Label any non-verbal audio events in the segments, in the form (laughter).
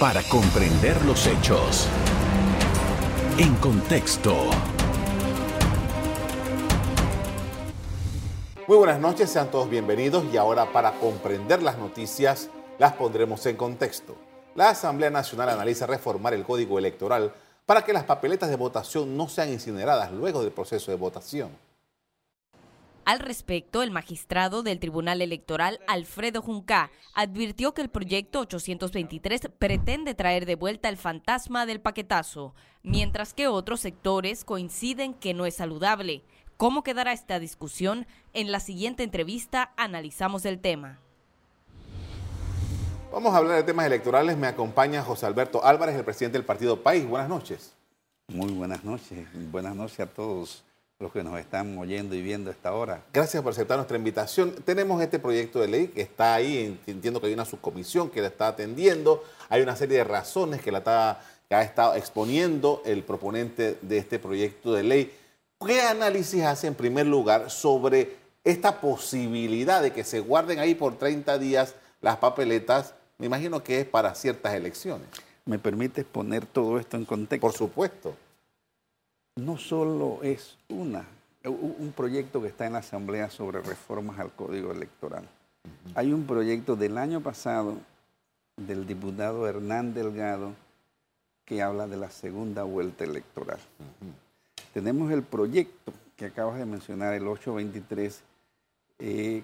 para comprender los hechos. En contexto. Muy buenas noches, sean todos bienvenidos y ahora para comprender las noticias las pondremos en contexto. La Asamblea Nacional analiza reformar el código electoral para que las papeletas de votación no sean incineradas luego del proceso de votación. Al respecto, el magistrado del Tribunal Electoral, Alfredo Junca, advirtió que el proyecto 823 pretende traer de vuelta el fantasma del paquetazo, mientras que otros sectores coinciden que no es saludable. ¿Cómo quedará esta discusión? En la siguiente entrevista analizamos el tema. Vamos a hablar de temas electorales. Me acompaña José Alberto Álvarez, el presidente del Partido País. Buenas noches. Muy buenas noches. Buenas noches a todos los que nos están oyendo y viendo a esta hora. Gracias por aceptar nuestra invitación. Tenemos este proyecto de ley que está ahí, entiendo que hay una subcomisión que la está atendiendo, hay una serie de razones que, la está, que ha estado exponiendo el proponente de este proyecto de ley. ¿Qué análisis hace en primer lugar sobre esta posibilidad de que se guarden ahí por 30 días las papeletas? Me imagino que es para ciertas elecciones. ¿Me permite poner todo esto en contexto? Por supuesto no solo es una, un proyecto que está en la Asamblea sobre reformas al Código Electoral. Hay un proyecto del año pasado del diputado Hernán Delgado que habla de la segunda vuelta electoral. Tenemos el proyecto que acabas de mencionar, el 823, eh,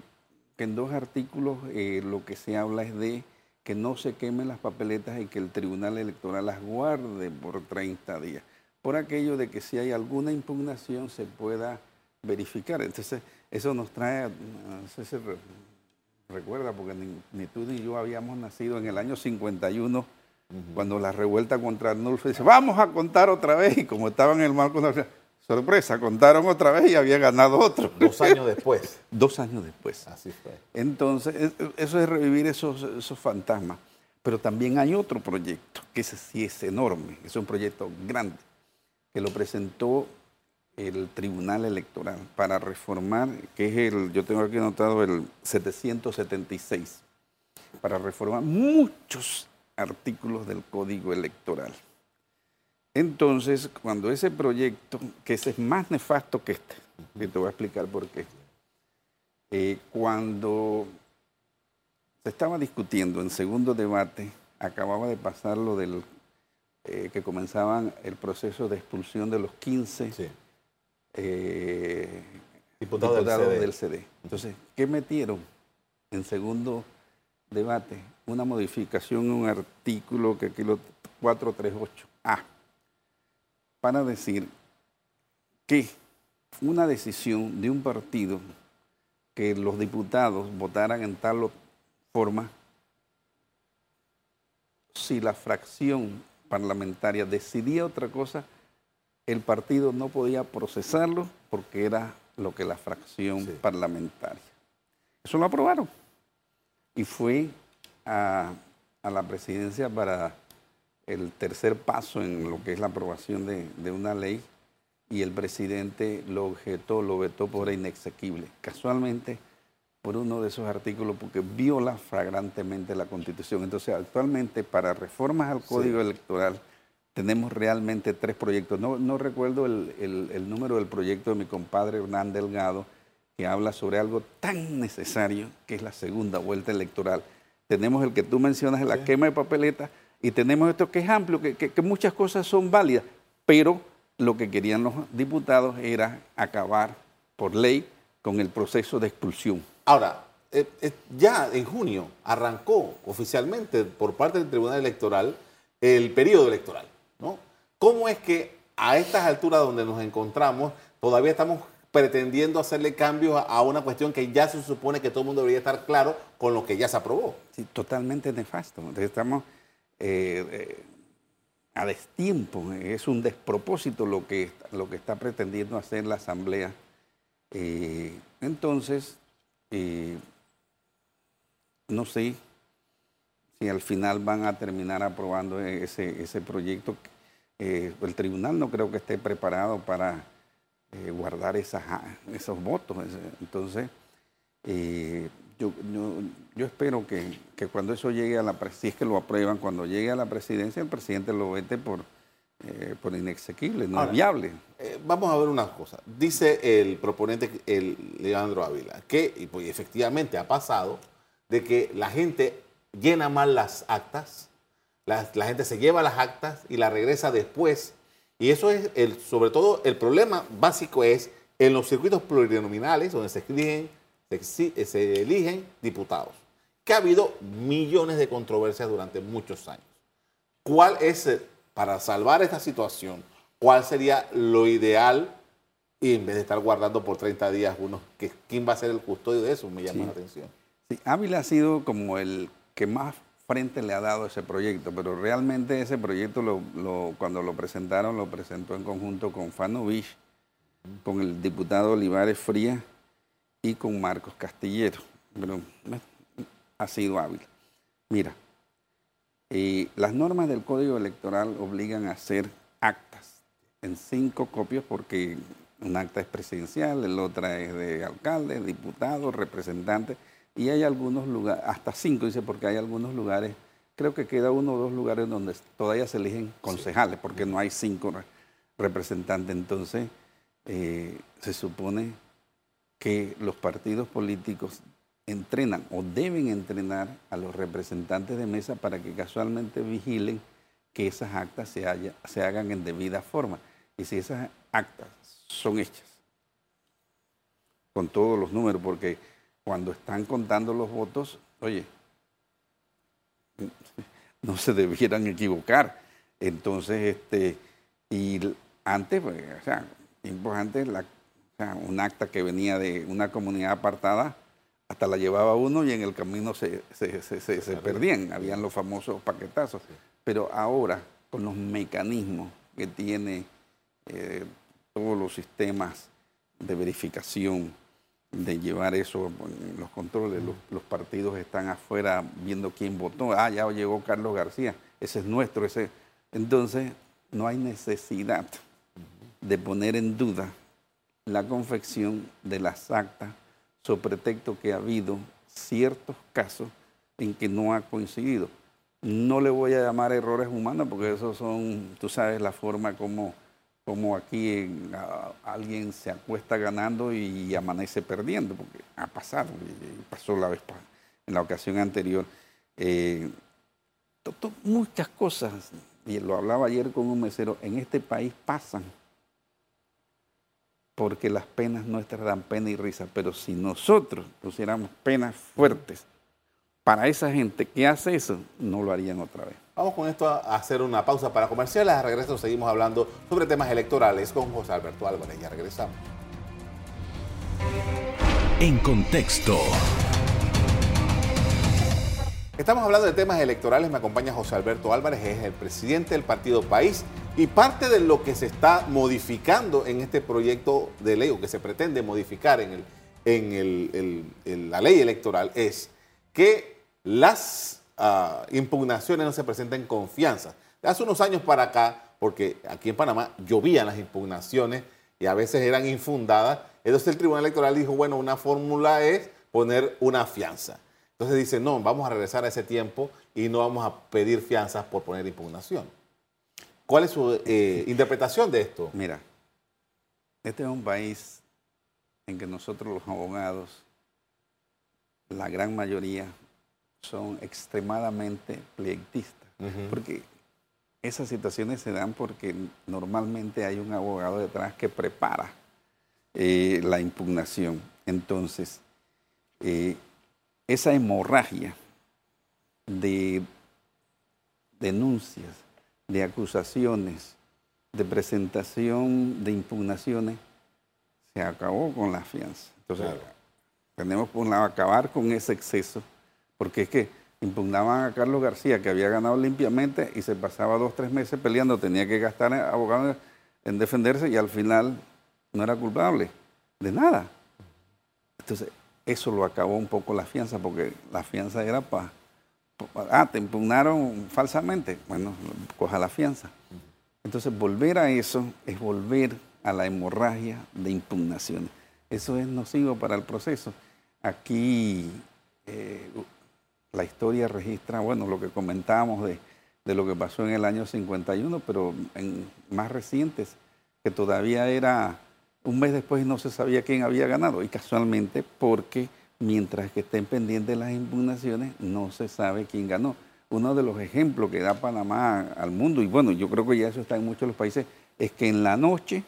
que en dos artículos eh, lo que se habla es de que no se quemen las papeletas y que el Tribunal Electoral las guarde por 30 días por aquello de que si hay alguna impugnación se pueda verificar. Entonces, eso nos trae, no sé si recuerda, porque ni, tú ni yo habíamos nacido en el año 51, cuando la revuelta contra Arnulfo dice, vamos a contar otra vez, y como estaban en el marco, sorpresa, contaron otra vez y había ganado otro. (laughs) Dos años después. (laughs) Dos años después. Así fue. Entonces, eso es revivir esos, esos fantasmas. Pero también hay otro proyecto, que ese sí es enorme, es un proyecto grande que lo presentó el Tribunal Electoral para reformar, que es el, yo tengo aquí anotado el 776, para reformar muchos artículos del Código Electoral. Entonces, cuando ese proyecto, que ese es más nefasto que este, y te voy a explicar por qué, eh, cuando se estaba discutiendo en segundo debate, acababa de pasar lo del eh, que comenzaban el proceso de expulsión de los 15 eh, diputados, del, CD. Entonces, ¿qué metieron en segundo debate? Una modificación en un artículo que aquí lo 438A para decir que una decisión de un partido que los diputados votaran en tal forma si la fracción parlamentaria decidía otra cosa, el partido no podía procesarlo porque era lo que la fracción parlamentaria. Eso lo aprobaron. Y fue a, la presidencia para el tercer paso en lo que es la aprobación de, de una ley y el presidente lo objetó, lo vetó por inexequible. Casualmente, por uno de esos artículos porque viola flagrantemente la Constitución. Entonces, actualmente para reformas al Código Electoral tenemos realmente tres proyectos. No, recuerdo el, número del proyecto de mi compadre Hernán Delgado, que habla sobre algo tan necesario que es la segunda vuelta electoral. Tenemos el que tú mencionas, la quema de papeleta, y tenemos esto que es amplio, que, que muchas cosas son válidas, pero lo que querían los diputados era acabar por ley con el proceso de expulsión. Ahora, eh, eh, ya en junio arrancó oficialmente por parte del Tribunal Electoral el periodo electoral, ¿no? ¿Cómo es que a estas alturas donde nos encontramos todavía estamos pretendiendo hacerle cambios a una cuestión que ya se supone que todo el mundo debería estar claro con lo que ya se aprobó? Sí, totalmente nefasto. estamos eh, a destiempo, es un despropósito lo que, lo que está pretendiendo hacer la Asamblea. entonces, y no sé si al final van a terminar aprobando ese, ese proyecto. Eh, el tribunal no creo que esté preparado para eh, guardar esas, esos votos. Entonces, eh, yo, yo, espero que, cuando eso llegue a la presidencia, si es que lo aprueban, cuando llegue a la presidencia, el presidente lo vete por, eh, por inexequible, no es viable. Eh, vamos a ver una cosa. Dice el proponente, el Leandro Ávila, que y pues, efectivamente ha pasado de que la gente llena mal las actas, la, la gente se lleva las actas y la regresa después. Y eso es, el, sobre todo, el problema básico es en los circuitos plurinominales, donde se eligen, se, eligen diputados, que ha habido millones de controversias durante muchos años. ¿Cuál es, eh, para salvar esta situación, cuál sería lo ideal y en vez de estar guardando por 30 días uno, ¿quién va a ser el custodio de eso? Me llama la atención. Sí, Ávila ha sido como el que más frente le ha dado ese proyecto, pero realmente ese proyecto lo, cuando lo presentaron, lo presentó en conjunto con Fanovich con el diputado Olivares Frías y con Marcos Castillero. Pero ha sido hábil. Mira, eh, las normas del Código Electoral obligan a hacer actas en cinco copias porque un acta es presidencial, el otra es de alcalde, diputado, representante, y hay algunos lugares, hasta cinco dice, porque hay algunos lugares, creo que queda uno o dos lugares donde todavía se eligen concejales, porque no hay cinco representantes. Entonces, eh, se supone que los partidos políticos entrenan o deben entrenar a los representantes de mesa para que casualmente vigilen que esas actas se, se hagan en debida forma. Y si esas actas son hechas con todos los números, porque cuando están contando los votos, oye, no se debieran equivocar. Entonces, este, y antes, pues, o sea, importante, la, un acta que venía de una comunidad apartada, hasta la llevaba uno y en el camino se, perdían, habían los famosos paquetazos. Pero ahora, con los mecanismos que tiene eh, todos los sistemas de verificación, de llevar eso, los controles, los, los, partidos están afuera viendo quién votó, ah, ya llegó Carlos García, ese es nuestro, ese. Entonces, no hay necesidad de poner en duda la confección de las actas sobre pretexto que ha habido ciertos casos en que no ha coincidido. No le voy a llamar errores humanos porque esos son, tú sabes, la forma como, como aquí alguien se acuesta ganando y amanece perdiendo, porque ha pasado, pasó la vez en la ocasión anterior. Eh, muchas cosas, y lo hablaba ayer con un mesero, en este país pasan porque las penas nuestras dan pena y risa, pero si nosotros pusiéramos penas fuertes para esa gente que hace eso, no lo harían otra vez. Vamos con esto a hacer una pausa para comerciales. A regreso seguimos hablando sobre temas electorales con José Alberto Álvarez. Ya regresamos. En contexto. Estamos hablando de temas electorales. Me acompaña José Alberto Álvarez, es el presidente del partido País. Y parte de lo que se está modificando en este proyecto de ley, o que se pretende modificar en, en, la ley electoral, es que las ah, impugnaciones no se presenten confianza. Hace unos años para acá, porque aquí en Panamá llovían las impugnaciones y a veces eran infundadas, entonces el Tribunal Electoral dijo, bueno, una fórmula es poner una fianza. Entonces dice, no, vamos a regresar a ese tiempo y no vamos a pedir fianzas por poner impugnación. ¿Cuál es su eh, interpretación de esto? Mira, este es un país en que nosotros los abogados, la gran mayoría, son extremadamente pleictistas. Porque esas situaciones se dan porque normalmente hay un abogado detrás que prepara eh, la impugnación. Entonces, eh, esa hemorragia de denuncias, de acusaciones, de presentación de impugnaciones, se acabó con la fianza. Entonces, tenemos por lado acabar con ese exceso, porque es que impugnaban a Carlos García, que había ganado limpiamente y se pasaba dos, tres meses peleando, tenía que gastar abogados en defenderse y al final no era culpable de nada. Entonces, eso lo acabó un poco la fianza, porque la fianza era para, ah, te impugnaron falsamente, bueno, coja la fianza. Entonces, volver a eso es volver a la hemorragia de impugnaciones. Eso es nocivo para el proceso. Aquí eh, la historia registra, bueno, lo que comentábamos de, de, lo que pasó en el año 51, pero en más recientes, que todavía era un mes después no se sabía quién había ganado, y casualmente porque mientras que estén pendientes las impugnaciones, no se sabe quién ganó. Uno de los ejemplos que da Panamá al mundo, y bueno, yo creo que ya eso está en muchos de los países, es que en la noche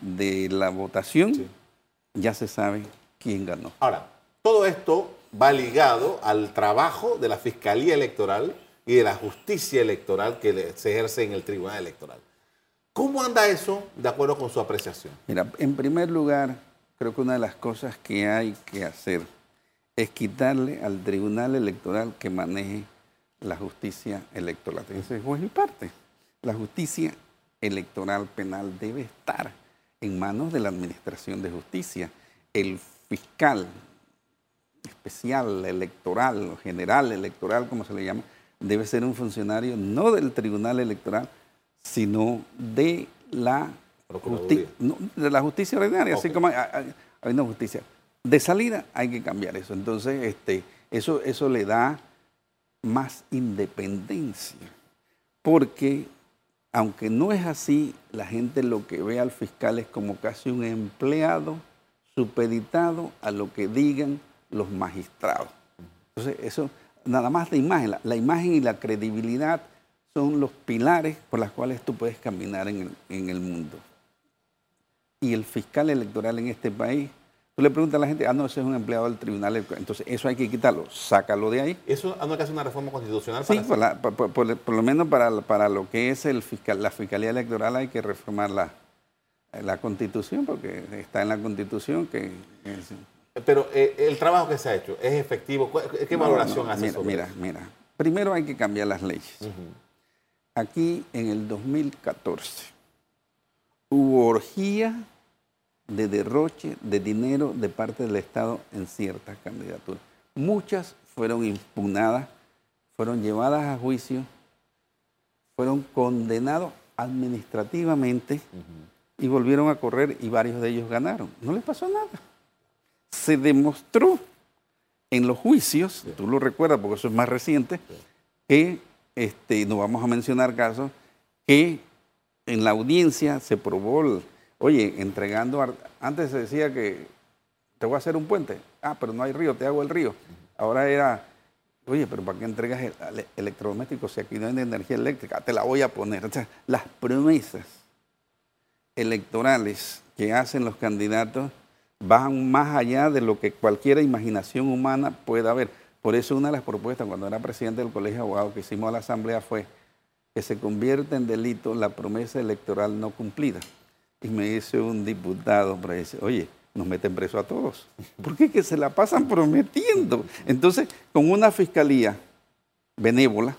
de la votación ya se sabe quién ganó. Ahora, todo esto va ligado al trabajo de la Fiscalía Electoral y de la justicia electoral que se ejerce en el Tribunal Electoral. ¿Cómo anda eso de acuerdo con su apreciación? Mira, en primer lugar, creo que una de las cosas que hay que hacer es quitarle al Tribunal Electoral que maneje la justicia electoral. Ese es mi parte. La justicia electoral penal debe estar en manos de la Administración de Justicia. El fiscal especial electoral o general electoral, como se le llama, debe ser un funcionario no del Tribunal Electoral, sino de la, de la justicia ordinaria, así como hay, una justicia. De salida hay que cambiar eso. Entonces, este, eso, eso le da más independencia, porque aunque no es así, la gente lo que ve al fiscal es como casi un empleado supeditado a lo que digan los magistrados. Entonces, eso, nada más la imagen, la, imagen y la credibilidad son los pilares por los cuales tú puedes caminar en el, en el mundo. Y el fiscal electoral en este país Tú le preguntas a la gente, ah, no, ese es un empleado del tribunal. Entonces, eso hay que quitarlo, sácalo de ahí. ¿Eso no que hacer una reforma constitucional? sí, por, lo menos para, para, lo que es el fiscal, la fiscalía electoral hay que reformar la, la constitución, porque está en la constitución que... Pero eh, el trabajo que se ha hecho, ¿es efectivo? ¿Qué valoración hace mira, Mira, mira, primero hay que cambiar las leyes. Aquí en el 2014 hubo orgía de derroche de dinero de parte del Estado en ciertas candidaturas. Muchas fueron impugnadas, fueron llevadas a juicio, fueron condenados administrativamente y volvieron a correr y varios de ellos ganaron. No les pasó nada. Se demostró en los juicios, tú lo recuerdas porque eso es más reciente, que, este, no vamos a mencionar casos, que en la audiencia se probó Oye, entregando, antes se decía que te voy a hacer un puente. Ah, pero no hay río, te hago el río. Ahora era, oye, pero ¿para qué entregas el, electrodoméstico si aquí no hay energía eléctrica? Te la voy a poner. O sea, las promesas electorales que hacen los candidatos van más allá de lo que cualquier imaginación humana pueda haber. Por eso una de las propuestas cuando era presidente del Colegio de Abogados que hicimos a la Asamblea fue que se convierta en delito la promesa electoral no cumplida. Y me dice un diputado, dice, oye, nos meten preso a todos. (laughs) ¿Por qué? Que se la pasan prometiendo. Entonces, con una fiscalía benévola,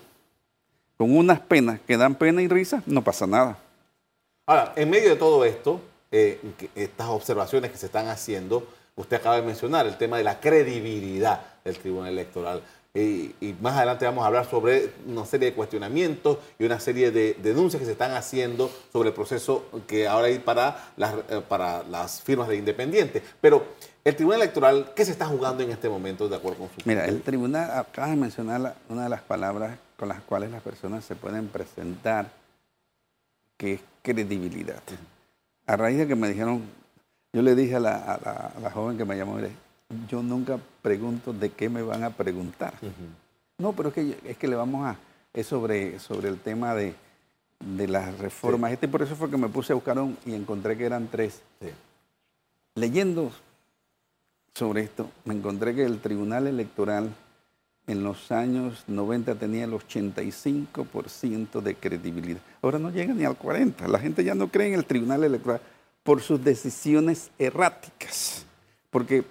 con unas penas que dan pena y risa, no pasa nada. Ahora, en medio de todo esto, eh, estas observaciones que se están haciendo, usted acaba de mencionar el tema de la credibilidad del Tribunal Electoral y más adelante vamos a hablar sobre una serie de cuestionamientos y una serie de denuncias que se están haciendo sobre el proceso que ahora hay para las, eh, para las firmas de independientes. Pero el Tribunal Electoral, ¿qué se está jugando en este momento de acuerdo con su... Mira, el Tribunal, acaba de mencionar una de las palabras con las cuales las personas se pueden presentar, que es credibilidad. A raíz de que me dijeron, yo le dije a la, a la, joven que me llamó, yo nunca pregunto de qué me van a preguntar. No, pero es que, es que le vamos a... Es sobre, sobre el tema de, de las reformas. Este por eso fue que me puse a buscar un, y encontré que eran tres. Leyendo sobre esto, me encontré que el Tribunal Electoral en los años 90 tenía el 85% de credibilidad. Ahora no llega ni al 40%. La gente ya no cree en el Tribunal Electoral por sus decisiones erráticas. Porque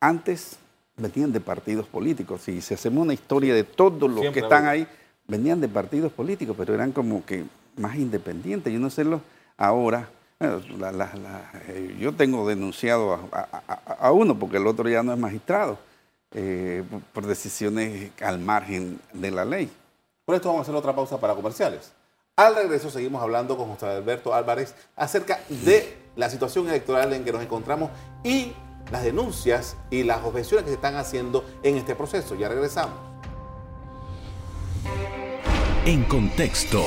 antes venían de partidos políticos. Si se hacemos una historia de todos los que están ahí, venían de partidos políticos, pero eran como que más independientes. Yo no sé los ahora. Eh, yo tengo denunciado a, uno porque el otro ya no es magistrado eh, por decisiones al margen de la ley. Por esto vamos a hacer otra pausa para comerciales. Al regreso seguimos hablando con José Alberto Álvarez acerca de la situación electoral en que nos encontramos y las denuncias y las objeciones que se están haciendo en este proceso. Ya regresamos. En contexto.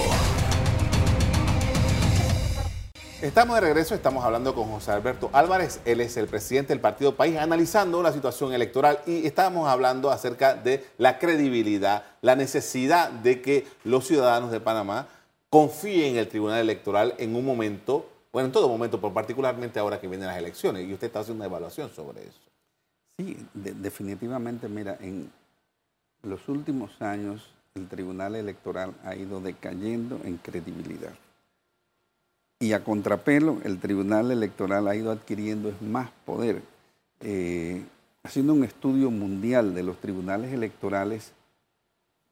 Estamos de regreso, estamos hablando con José Alberto Álvarez, él es el presidente del Partido País, analizando la situación electoral y estábamos hablando acerca de la credibilidad, la necesidad de que los ciudadanos de Panamá confíen en el Tribunal Electoral en un momento, bueno, en todo momento, pero particularmente ahora que vienen las elecciones, y usted está haciendo una evaluación sobre eso. Sí, definitivamente, mira, en los últimos años el Tribunal Electoral ha ido decayendo en credibilidad. Y a contrapelo, el Tribunal Electoral ha ido adquiriendo más poder. Eh, haciendo un estudio mundial de los tribunales electorales,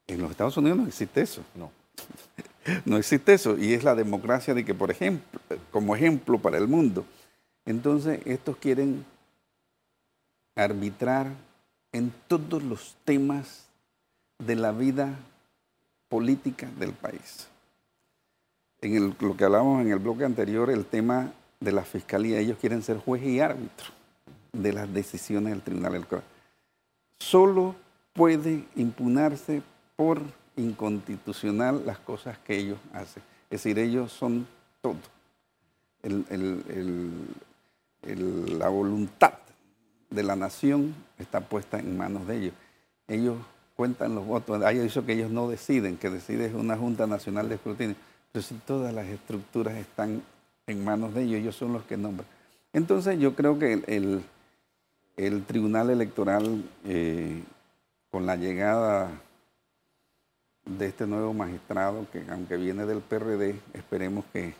en los Estados Unidos no existe eso. No. (laughs) no existe eso. Y es la democracia de que, por ejemplo, como ejemplo para el mundo. Entonces, estos quieren arbitrar en todos los temas de la vida política del país en lo que hablábamos en el bloque anterior, el tema de la fiscalía, ellos quieren ser juez y árbitro de las decisiones del Tribunal Electoral. Solo puede impugnarse por inconstitucional las cosas que ellos hacen. Es decir, ellos son todo. la voluntad de la nación está puesta en manos de ellos. Ellos cuentan los votos. Hay dicho que ellos no deciden, que decide una Junta Nacional de Escrutinio pero si todas las estructuras están en manos de ellos, ellos son los que nombran. Entonces yo creo que el, el, Tribunal Electoral, eh, con la llegada de este nuevo magistrado, que aunque viene del PRD, esperemos que,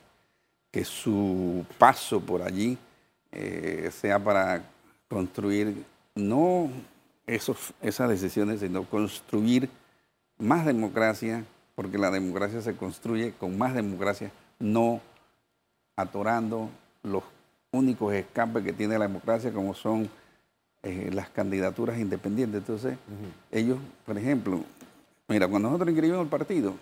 que su paso por allí eh, sea para construir no esos, esas decisiones, sino construir más democracia, porque la democracia se construye con más democracia, no atorando los únicos escapes que tiene la democracia, como son eh, las candidaturas independientes. Entonces, ellos, por ejemplo, mira, cuando nosotros inscribimos el partido,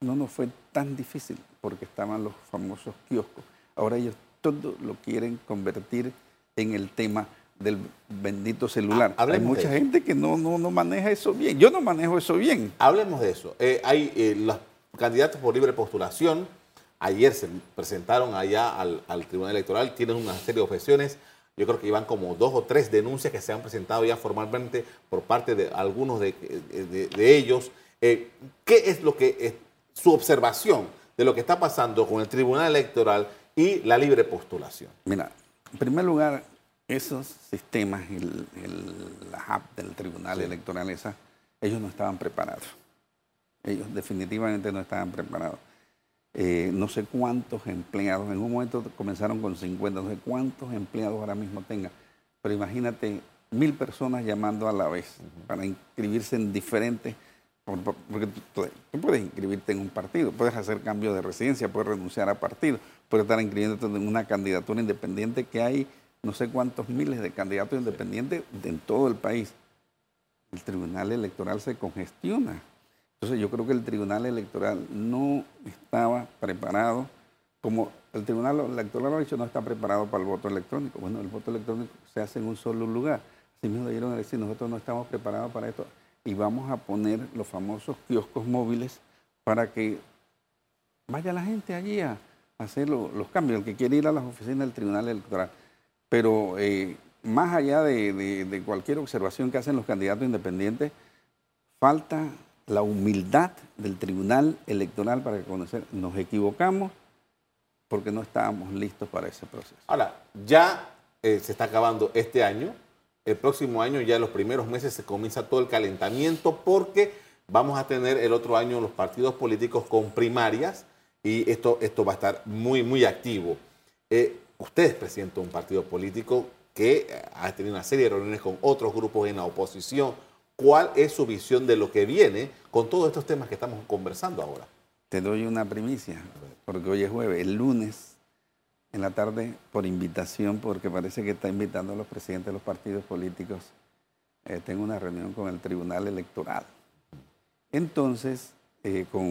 no nos fue tan difícil porque estaban los famosos kioscos. Ahora ellos todo lo quieren convertir en el tema del bendito celular. hay mucha gente que no, no, no, maneja eso bien. Yo no manejo eso bien. Hablemos de eso. Eh, hay eh, los candidatos por libre postulación. Ayer se presentaron allá al, Tribunal Electoral, tienen una serie de objeciones. Yo creo que iban como dos o tres denuncias que se han presentado ya formalmente por parte de algunos de, ellos. Eh, ¿Qué es lo que es su observación de lo que está pasando con el Tribunal Electoral y la libre postulación? Mira, en primer lugar, esos sistemas, el, la app del Tribunal Electoral, esa, ellos no estaban preparados. Ellos definitivamente no estaban preparados. Eh, no sé cuántos empleados, en un momento comenzaron con 50, no sé cuántos empleados ahora mismo tengan, pero imagínate mil personas llamando a la vez para inscribirse en diferentes, porque tú, puedes inscribirte en un partido, puedes hacer cambio de residencia, puedes renunciar a partido, puedes estar inscribiéndote en una candidatura independiente que hay no sé cuántos miles de candidatos independientes en todo el país. El Tribunal Electoral se congestiona. Entonces yo creo que el Tribunal Electoral no estaba preparado, como el Tribunal Electoral ha dicho, no está preparado para el voto electrónico. Bueno, el voto electrónico se hace en un solo lugar. Así mismo dieron a decir, nosotros no estamos preparados para esto y vamos a poner los famosos kioscos móviles para que vaya la gente allí a hacer los cambios, el que quiere ir a las oficinas del Tribunal Electoral. Pero eh, más allá de, cualquier observación que hacen los candidatos independientes, falta la humildad del Tribunal Electoral para conocer, nos equivocamos porque no estábamos listos para ese proceso. Ahora, ya eh, se está acabando este año, el próximo año ya los primeros meses se comienza todo el calentamiento porque vamos a tener el otro año los partidos políticos con primarias y esto, esto va a estar muy, muy activo. Eh, usted es presidente de un partido político que ha tenido una serie de reuniones con otros grupos en la oposición. ¿Cuál es su visión de lo que viene con todos estos temas que estamos conversando ahora? Te doy una primicia, porque hoy es jueves. El lunes, en la tarde, por invitación, porque parece que está invitando a los presidentes de los partidos políticos, eh, tengo una reunión con el Tribunal Electoral. Entonces, eh, con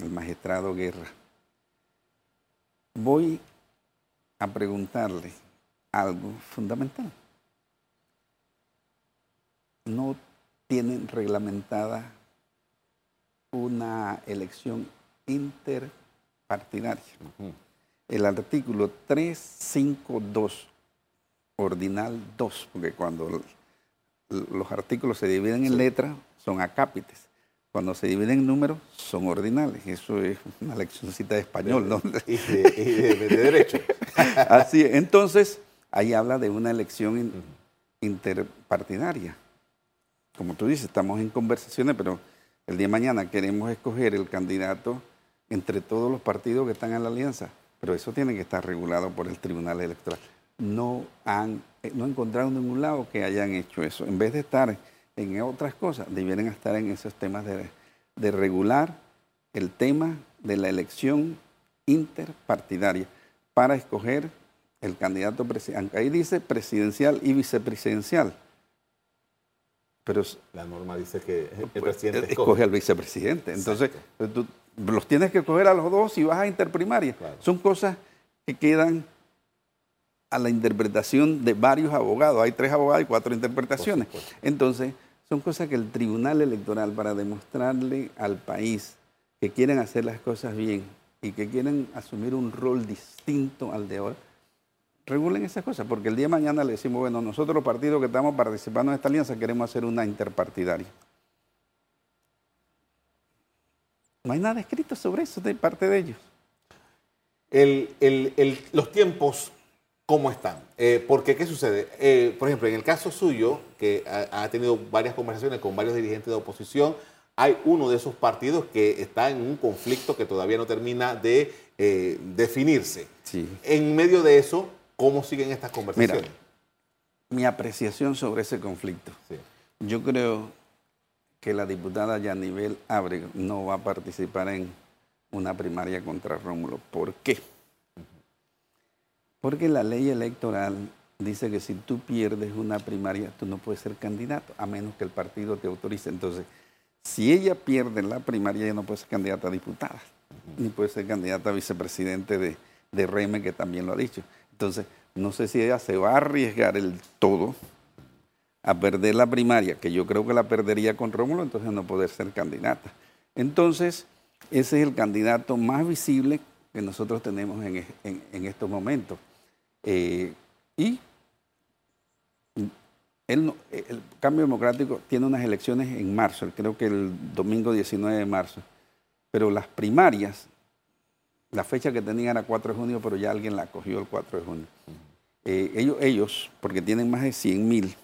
el magistrado Guerra, voy a preguntarle algo fundamental. no tienen reglamentada una elección interpartidaria. El artículo 352, ordinal 2, porque cuando los artículos se dividen en letras, son acápites. Cuando se dividen en números, son ordinales. Eso es una leccioncita de español, ¿no? Y de, derecho. (laughs) Así Entonces, ahí habla de una elección interpartidaria. Como tú dices, estamos en conversaciones, pero el día de mañana queremos escoger el candidato entre todos los partidos que están en la alianza, pero eso tiene que estar regulado por el Tribunal Electoral. No han eh, no encontrado ningún lado que hayan hecho eso. En vez de estar en otras cosas, debieran estar en esos temas de, de regular el tema de la elección interpartidaria para escoger el candidato presidencial. Ahí dice presidencial y vicepresidencial. Pero la norma dice que el pues, presidente escoge, al vicepresidente. Entonces, pues, tú los tienes que escoger a los dos y vas a interprimaria. Son cosas que quedan a la interpretación de varios abogados. Hay tres abogados y cuatro interpretaciones. Entonces, son cosas que el Tribunal Electoral, para demostrarle al país que quieren hacer las cosas bien y que quieren asumir un rol distinto al de hoy, regulen esas cosas, porque el día de mañana le decimos, bueno, nosotros los partidos que estamos participando en esta alianza queremos hacer una interpartidaria. No hay nada escrito sobre eso de parte de ellos. los tiempos cómo están. Eh, porque, ¿qué sucede? Eh, por ejemplo, en el caso suyo, que ha, tenido varias conversaciones con varios dirigentes de oposición, hay uno de esos partidos que está en un conflicto que todavía no termina de eh, definirse. Sí. En medio de eso, ¿cómo siguen estas conversaciones? mi apreciación sobre ese conflicto. Yo creo que la diputada Yanivel Abrego no va a participar en una primaria contra Rómulo. ¿Por qué? Porque la ley electoral dice que si tú pierdes una primaria, tú no puedes ser candidato, a menos que el partido te autorice. Entonces, si ella pierde la primaria, ella no puede ser candidata a diputada, ni puede ser candidata a vicepresidente de, de REME, que también lo ha dicho. Entonces, no sé si ella se va a arriesgar el todo a perder la primaria, que yo creo que la perdería con Rómulo, entonces no poder ser candidata. Entonces, ese es el candidato más visible que nosotros tenemos en, en estos momentos. Eh, y el, cambio democrático tiene unas elecciones en marzo, creo que el domingo 19 de marzo, pero las primarias, la fecha que tenían era 4 de junio, pero ya alguien la cogió el 4 de junio. Eh, ellos, ellos, porque tienen más de 100 mil,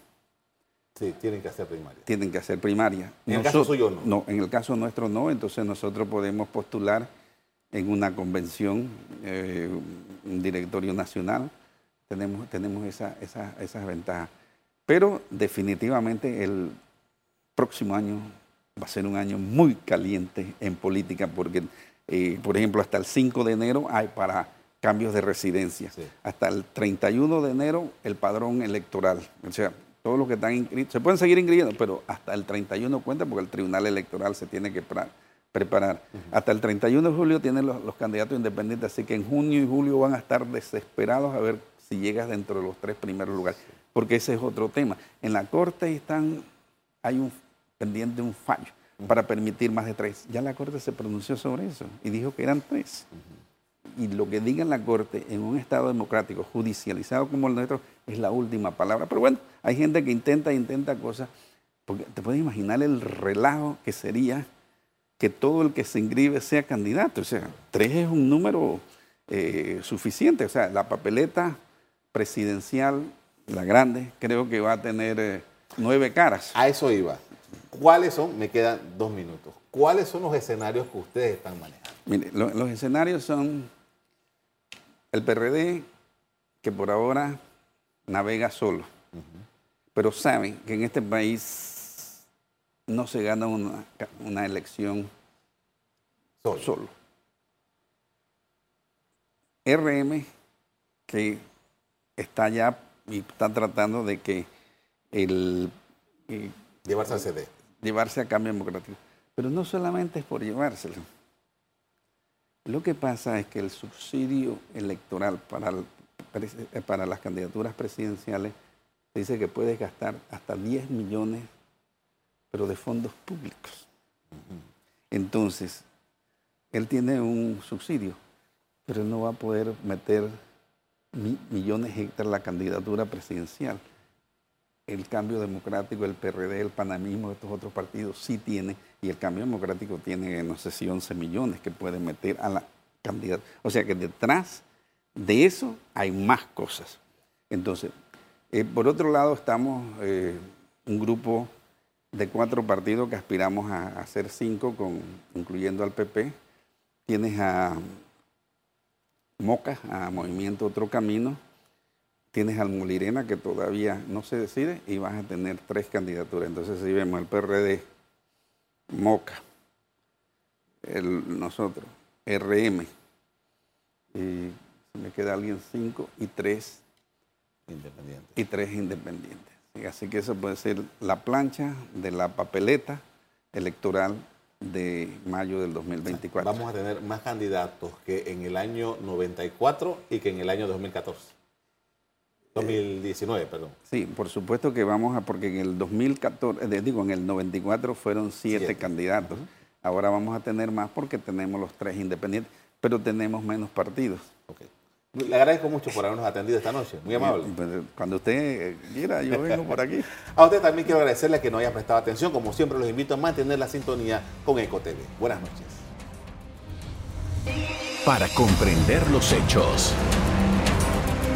Sí, tienen que hacer primaria. Tienen que hacer primaria. En el caso suyo no. No, en el caso nuestro no, entonces nosotros podemos postular en una convención, eh, un directorio nacional, tenemos, tenemos esa, esa, esas ventajas. Pero definitivamente el próximo año va a ser un año muy caliente en política porque, eh, por ejemplo, hasta el 5 de enero hay para cambios de residencia. Hasta el 31 de enero el padrón electoral. O sea, todos los que están inscritos, se pueden seguir inscribiendo, pero hasta el 31 cuenta porque el Tribunal Electoral se tiene que preparar. Hasta el 31 de julio tienen los, los, candidatos independientes, así que en junio y julio van a estar desesperados a ver si llegas dentro de los tres primeros lugares, porque ese es otro tema. En la Corte están, hay un pendiente un fallo para permitir más de tres. Ya la Corte se pronunció sobre eso y dijo que eran tres. Y lo que diga la Corte en un Estado democrático judicializado como el nuestro es la última palabra. Pero bueno, hay gente que intenta, intenta cosas, porque te puedes imaginar el relajo que sería que todo el que se inscribe sea candidato. O sea, tres es un número eh, suficiente. O sea, la papeleta presidencial, la grande, creo que va a tener eh, nueve caras. A eso iba. ¿Cuáles son? Me quedan dos minutos. ¿Cuáles son los escenarios que ustedes están manejando? Mire, los escenarios son el PRD, que por ahora navega solo, pero saben que en este país no se gana una, elección solo. solo. RM, que está ya y está tratando de que el... llevarse al CD. Llevarse a cambio democrático. Pero no solamente es por llevárselo. Lo que pasa es que el subsidio electoral para, para las candidaturas presidenciales dice que puedes gastar hasta 10 millones pero de fondos públicos. Entonces, él tiene un subsidio, pero él no va a poder meter millones de hectáreas la candidatura presidencial. El cambio democrático, el PRD, el panamismo, estos otros partidos sí tienen, y el cambio democrático tiene, no sé si 11 millones que puede meter a la candidatura. O sea que detrás de eso hay más cosas. Entonces, eh, por otro lado, estamos eh, un grupo de cuatro partidos que aspiramos a, hacer cinco, con, incluyendo al PP. Tienes a Moca, a Movimiento Otro Camino. Tienes al Molirena, que todavía no se decide, y vas a tener tres candidaturas. Entonces, si vemos el PRD, Moca, el, nosotros, RM, y me queda alguien cinco, y tres independientes. Y tres independientes. Así que eso puede ser la plancha de la papeleta electoral de mayo del 2024. Vamos a tener más candidatos que en el año 94 y que en el año 2014. 2019, perdón. Sí, por supuesto que vamos a, porque en el 2014, eh, digo, en el 94 fueron siete, candidatos. Ahora vamos a tener más porque tenemos los tres independientes, pero tenemos menos partidos. Okay. Le agradezco mucho por habernos atendido esta noche. Muy amable. Pues, cuando usted quiera, yo vengo por aquí. (laughs) A usted también quiero agradecerle que nos haya prestado atención. Como siempre, los invito a mantener la sintonía con EcoTV. Buenas noches. Para comprender los hechos.